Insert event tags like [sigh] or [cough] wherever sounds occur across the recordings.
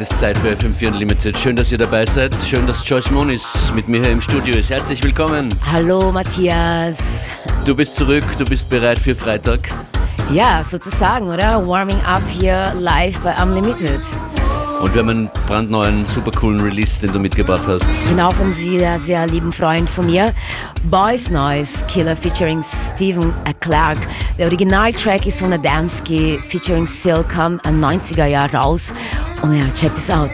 Es ist Zeit für FM4 Unlimited. Schön, dass ihr dabei seid. Schön, dass Joyce Moonis mit mir hier im Studio ist. Herzlich willkommen. Hallo Matthias. Du bist zurück, du bist bereit für Freitag. Ja, sozusagen, oder? Warming up hier live bei Unlimited. Und wir haben einen brandneuen, super coolen Release, den du mitgebracht hast. Genau von sehr, sehr lieben Freund von mir. Boys Noise Killer featuring Stephen Clark. Der Originaltrack ist von Adamski featuring Silk, ein 90er Jahr raus. Und ja, check this out.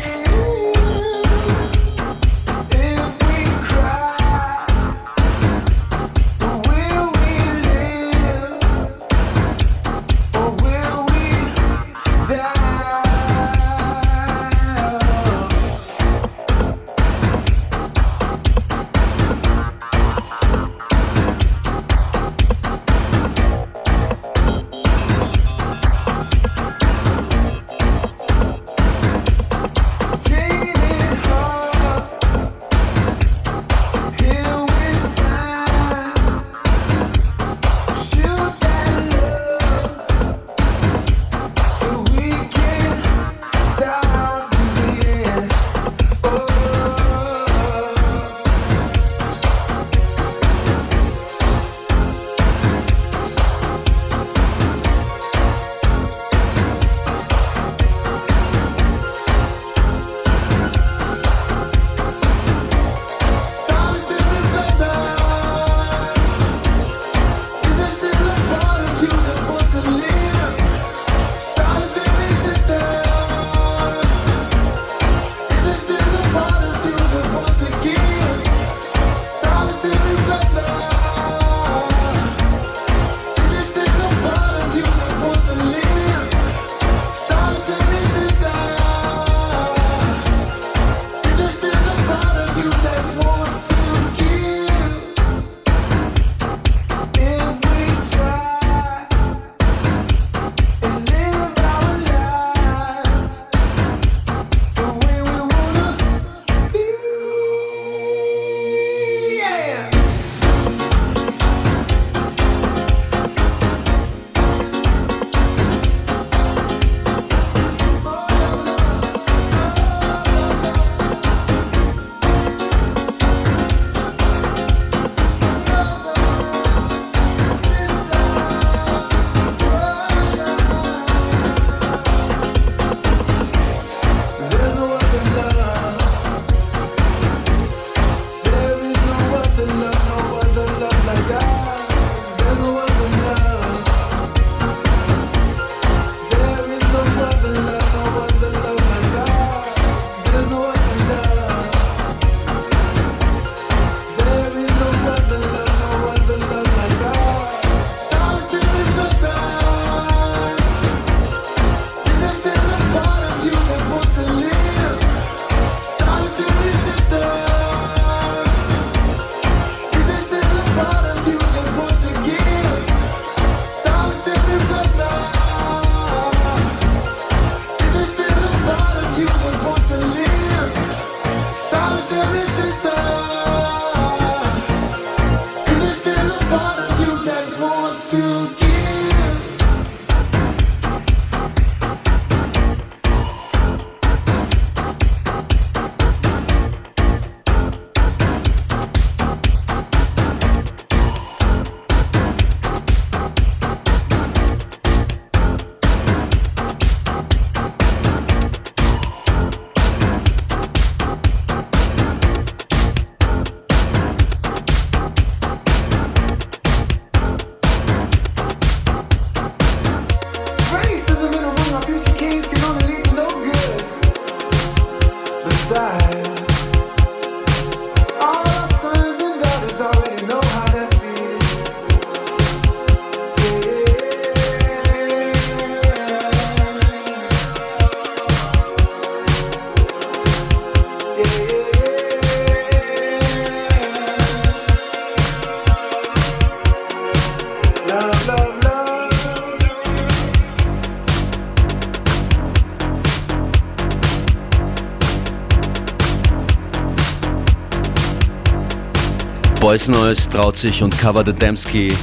Boys Noise traut sich und Cover the Damsky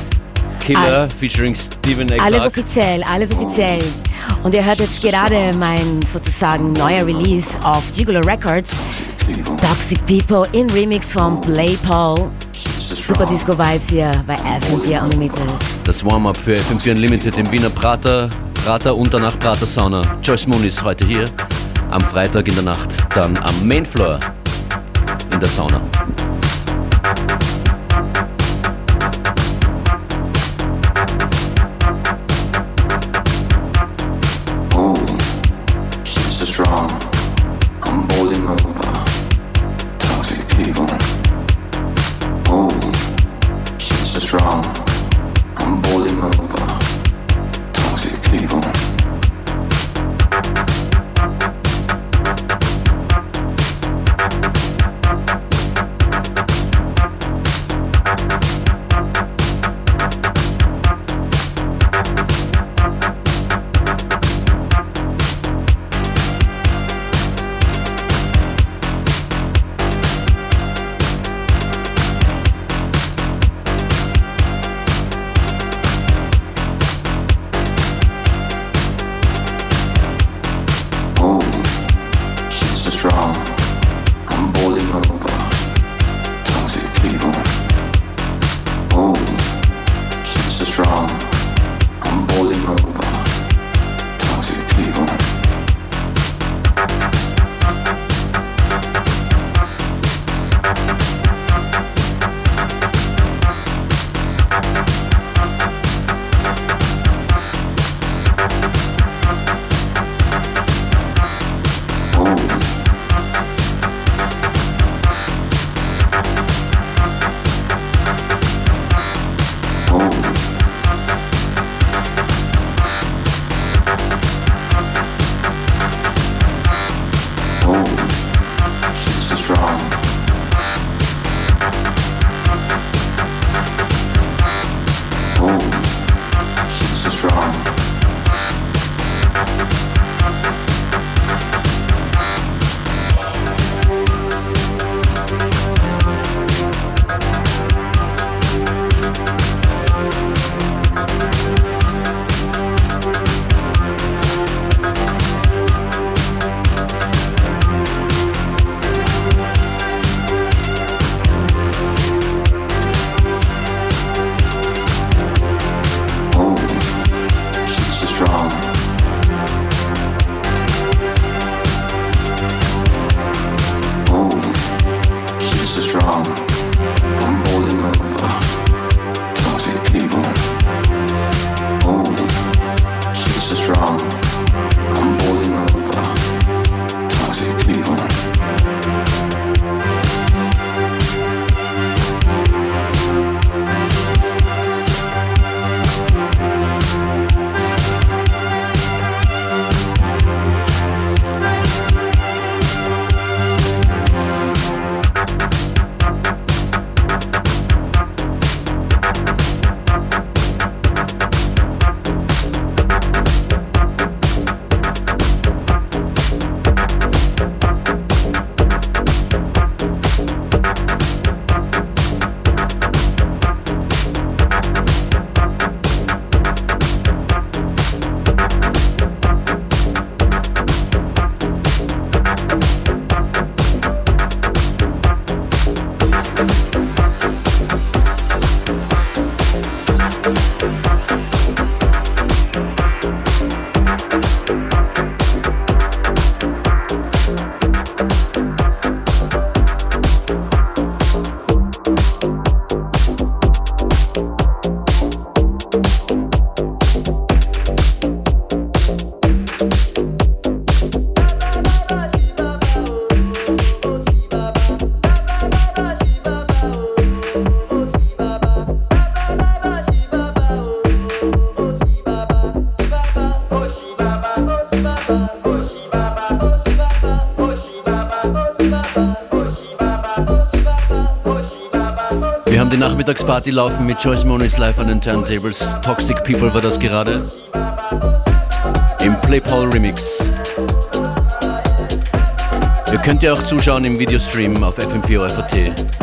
Killer All, featuring Stephen A. Alles offiziell, alles offiziell. Und ihr hört jetzt gerade mein sozusagen neuer Release auf Gigolo Records. Toxic People in Remix von Play Paul. Super Disco Vibes hier bei FM4 Unlimited. Das Warm-up für FM4 Unlimited im Wiener Prater, Prater und danach Prater Sauna. Joyce Moon ist heute hier, am Freitag in der Nacht, dann am Mainfloor in der Sauna. Nachmittagsparty laufen mit Joyce Moniz live an den Turntables. Toxic People war das gerade. Im Playpal Remix. Ihr könnt ja auch zuschauen im Videostream auf FM4 FAT.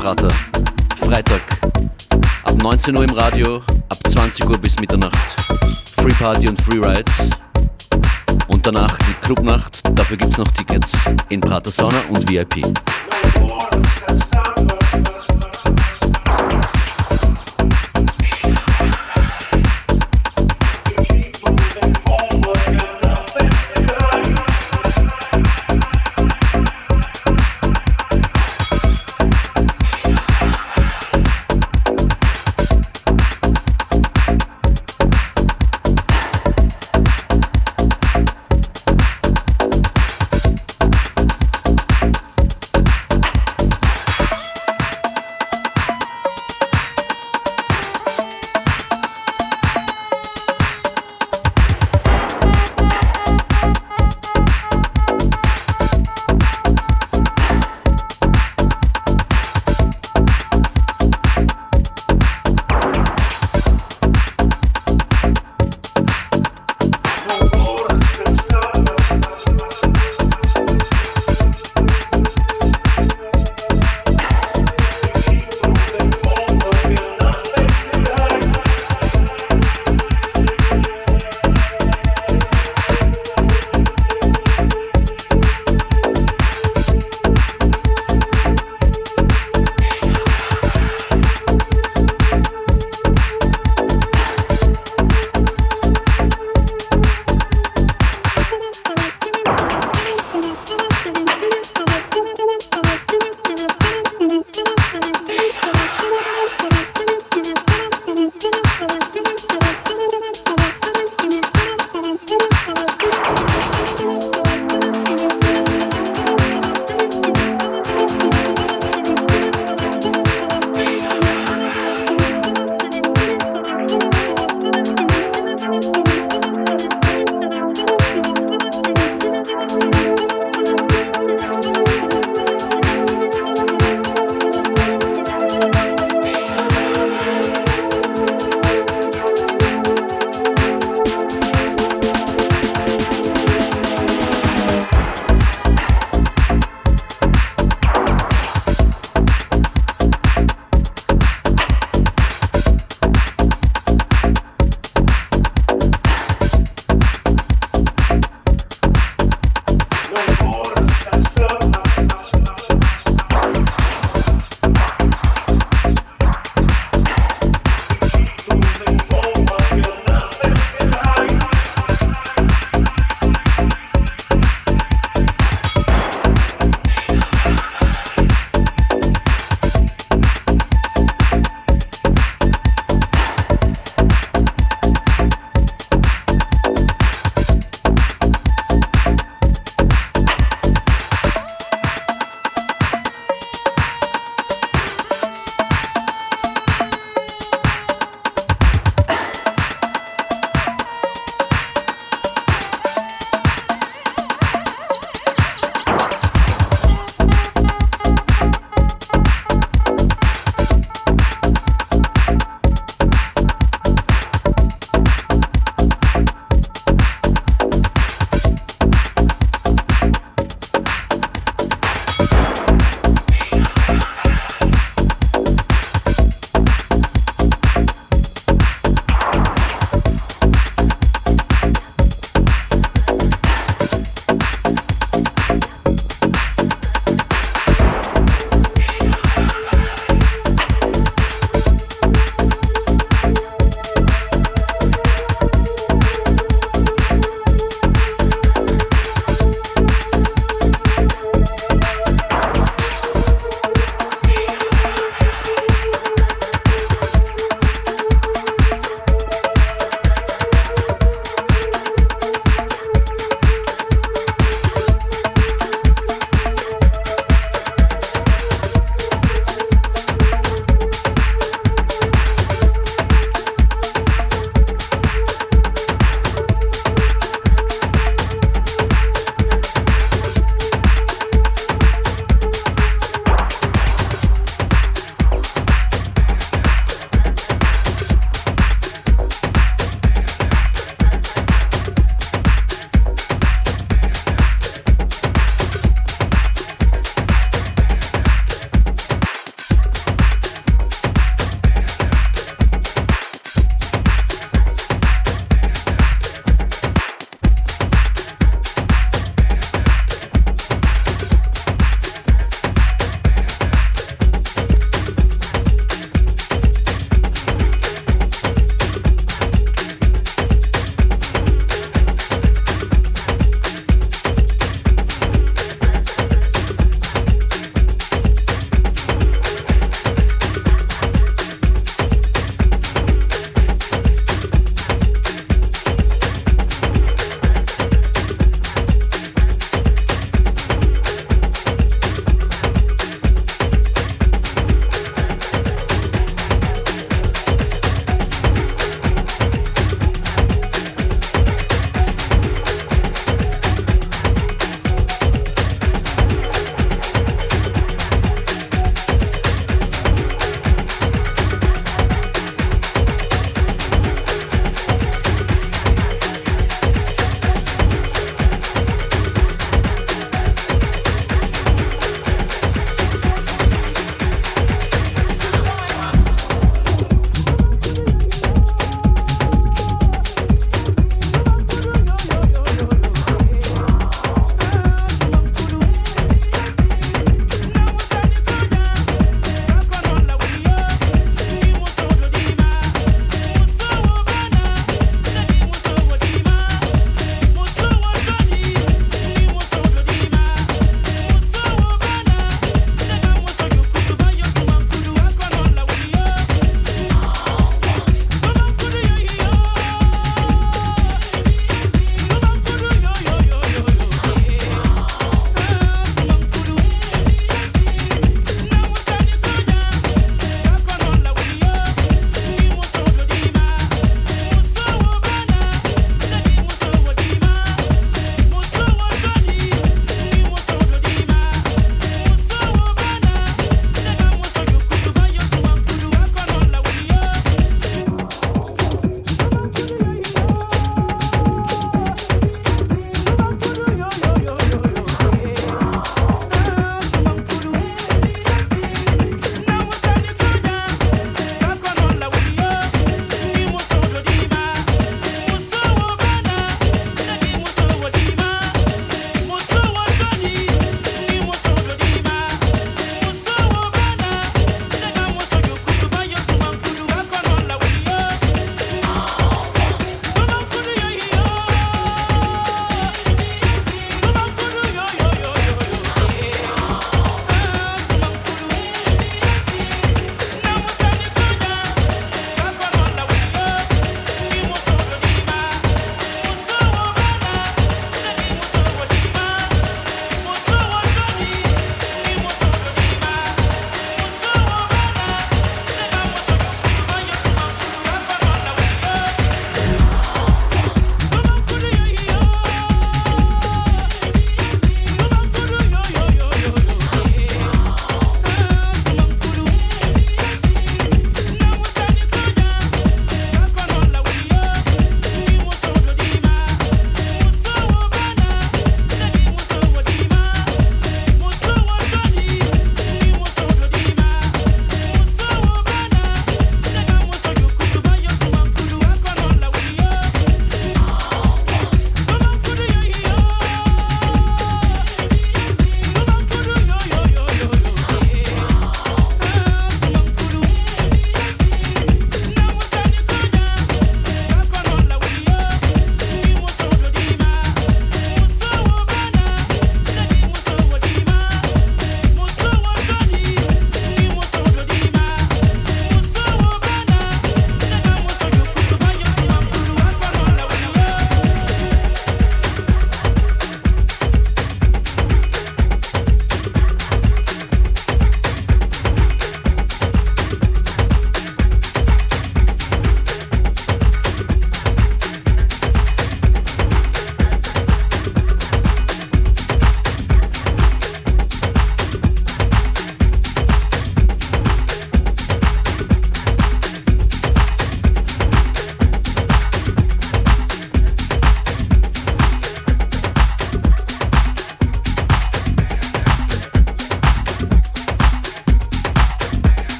Prater. Freitag ab 19 Uhr im Radio, ab 20 Uhr bis Mitternacht. Free Party und Free Rides. Und danach die Clubnacht. Dafür gibt es noch Tickets in Prater Sauna und VIP.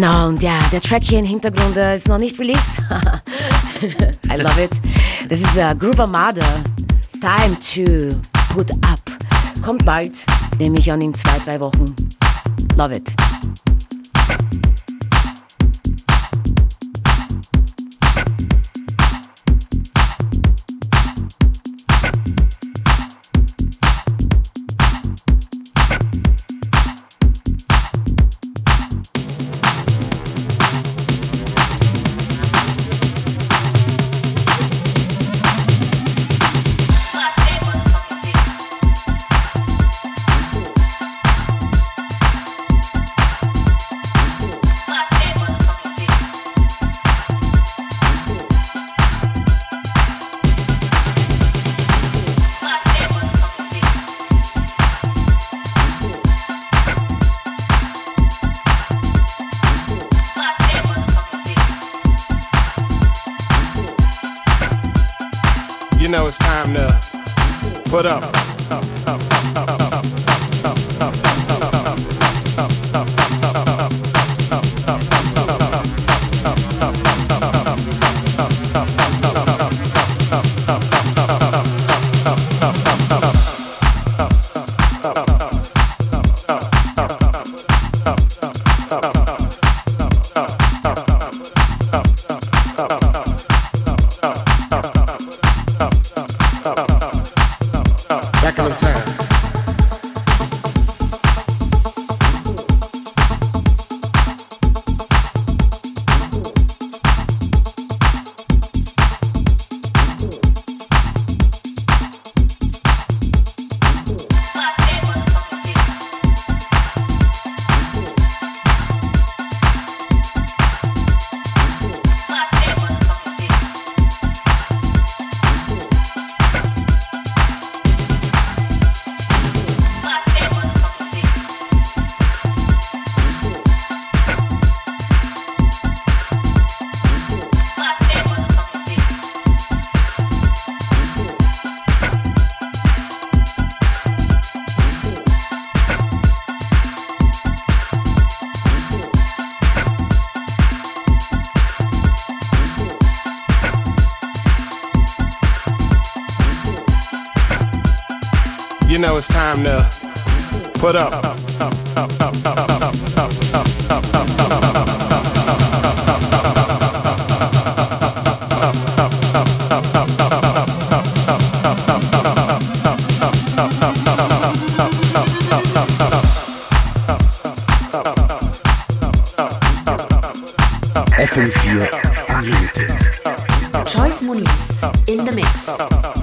Genau, und ja, der Track hier im Hintergrund äh, ist noch nicht released. [laughs] I love it. Das ist uh, Groove Armada. Time to put up. Kommt bald, nehme ich an in zwei, drei Wochen. Love it. Carlos Muniz in the mix.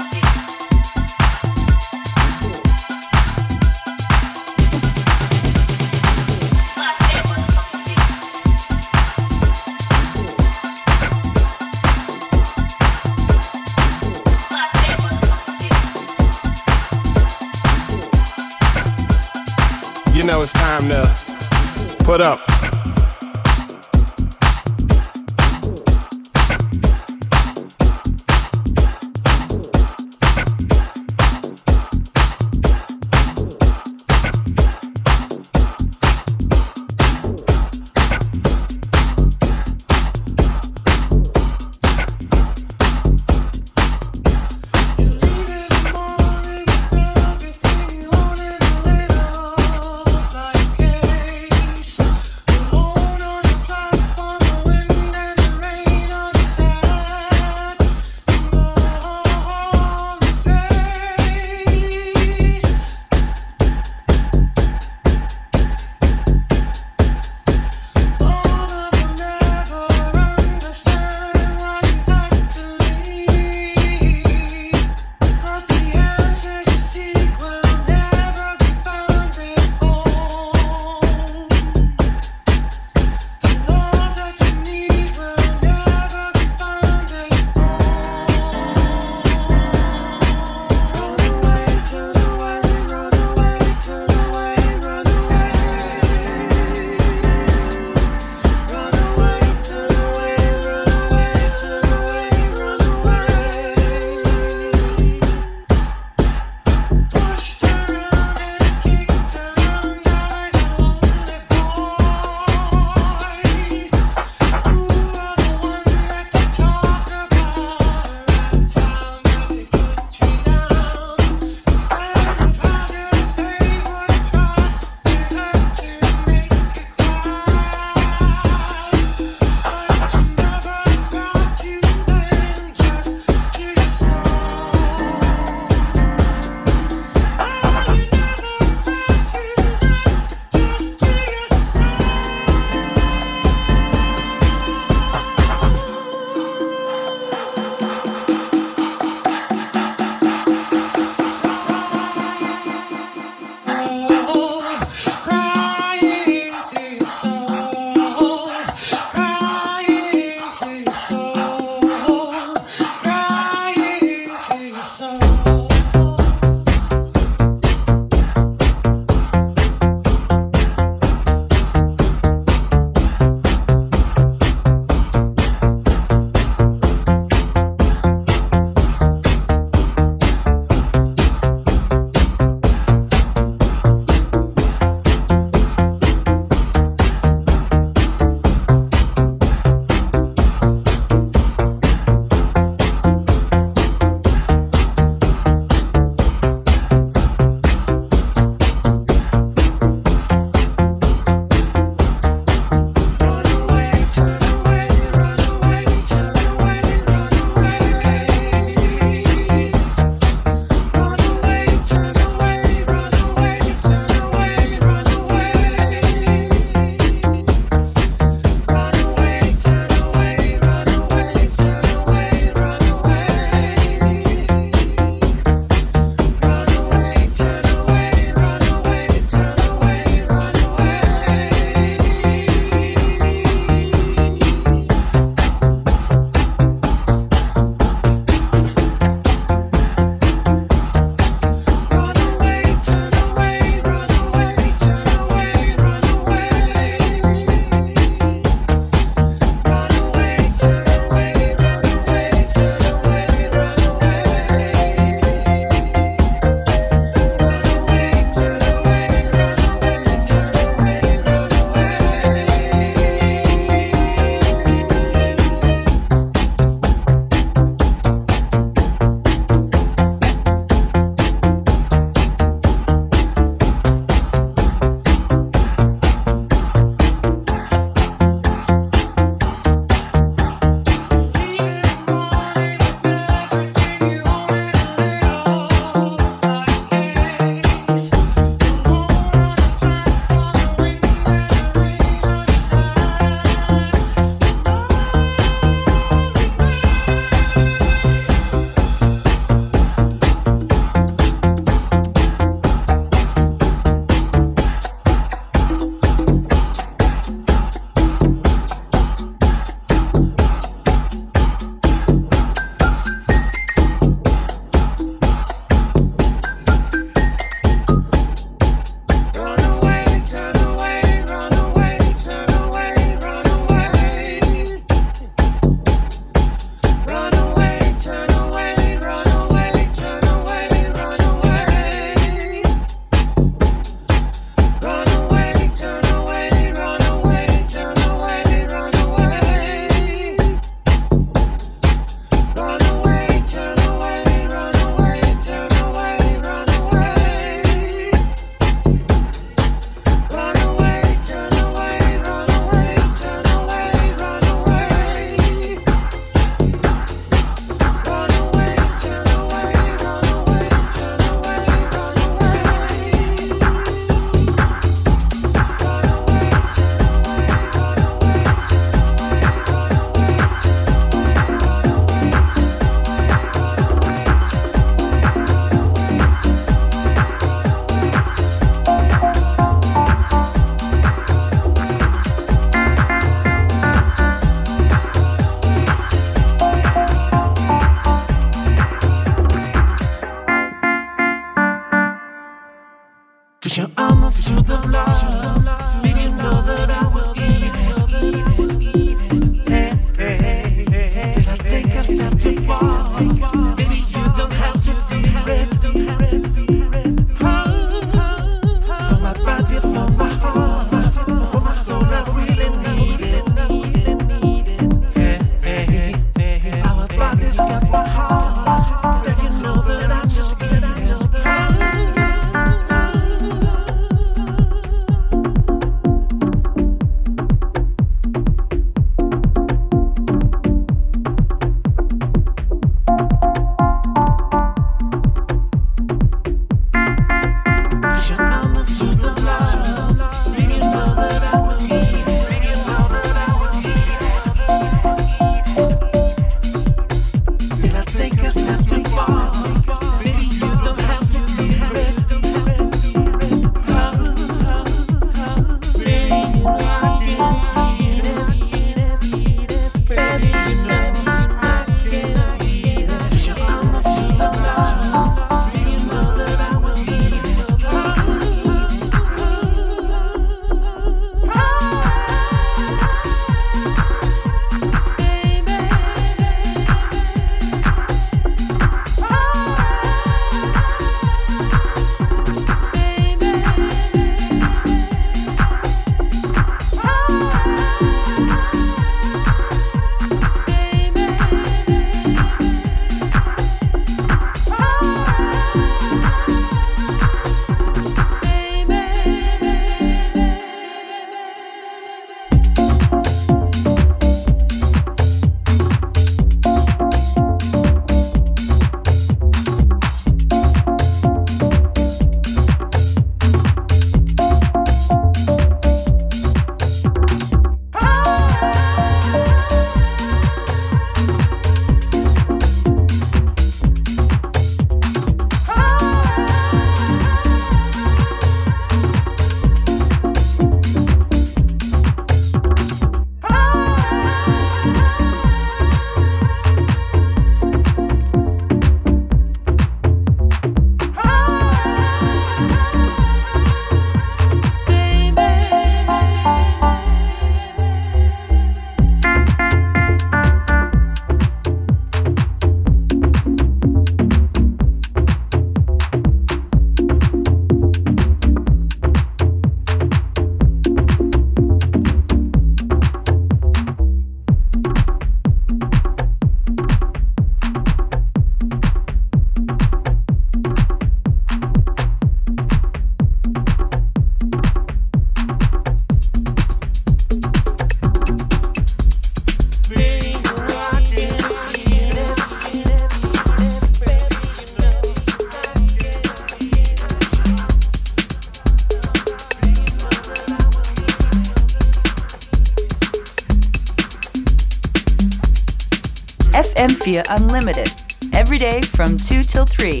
FM4 Unlimited. Every day from 2 till 3.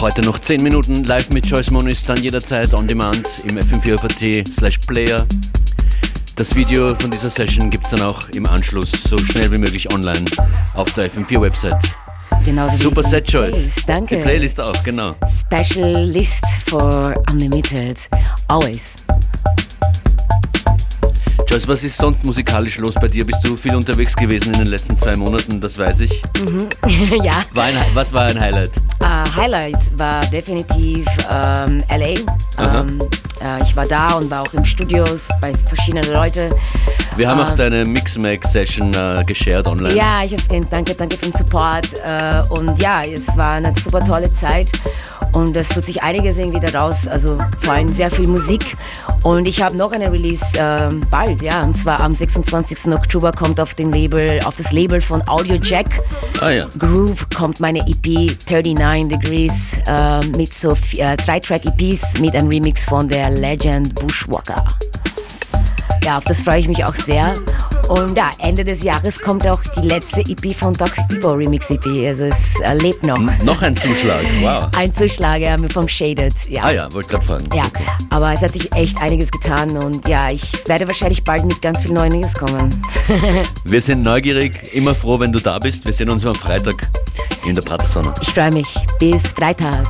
Heute noch 10 Minuten live mit Joyce Moniz, dann jederzeit on demand im FM4 slash Player. Das Video von dieser Session gibt es dann auch im Anschluss so schnell wie möglich online auf der FM4 Website. Genauso Super Set, Joyce. Playlist. Danke. Die Playlist auch, genau. Special list for Unlimited. Always. Joyce, was ist sonst musikalisch los bei dir? Bist du viel unterwegs gewesen in den letzten zwei Monaten, das weiß ich. [laughs] ja. War ein, was war ein Highlight? Äh, Highlight war definitiv ähm, LA. Ähm, äh, ich war da und war auch im Studios bei verschiedenen Leuten. Wir haben Ah. auch deine Mix-Mag-Session äh, geshared online. Ja, ich hab's gesehen. Danke, danke für den Support. Äh, und ja, es war eine super tolle Zeit. Und es tut sich einiges irgendwie daraus. Also vor allem sehr viel Musik. Und ich habe noch eine Release ähm, bald, ja. Und zwar am 26. Oktober kommt auf den Label, auf das Label von Audio Jack. Ah ja. Groove kommt meine EP 39 Degrees äh, mit so äh, drei Track EPs mit einem Remix von der Legend Bushwalker. Ja, auf das freue ich mich auch sehr. Und ja, Ende des Jahres kommt auch die letzte EP von Docs Depot Remix EP. Also es äh, lebt noch. Noch ein Zuschlag, wow. Ein Zuschlag ja, mit vom Shaded. Ja. Ah ja, wollte gerade fragen. Ja, aber es hat sich echt einiges getan und ja, ich werde wahrscheinlich bald mit ganz vielen neuen News kommen. [laughs] Wir sind neugierig, immer froh, wenn du da bist. Wir sehen uns am Freitag in der Pratersonne. Ich freue mich. Bis Freitag.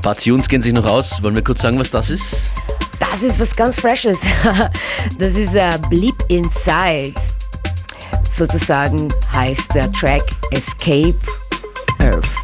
Ein paar Tunes gehen sich noch aus. Wollen wir kurz sagen, was das ist? Das ist was ganz Freshes. [laughs] Das ist uh, Bleep Inside. Sozusagen heißt der Track Escape Earth.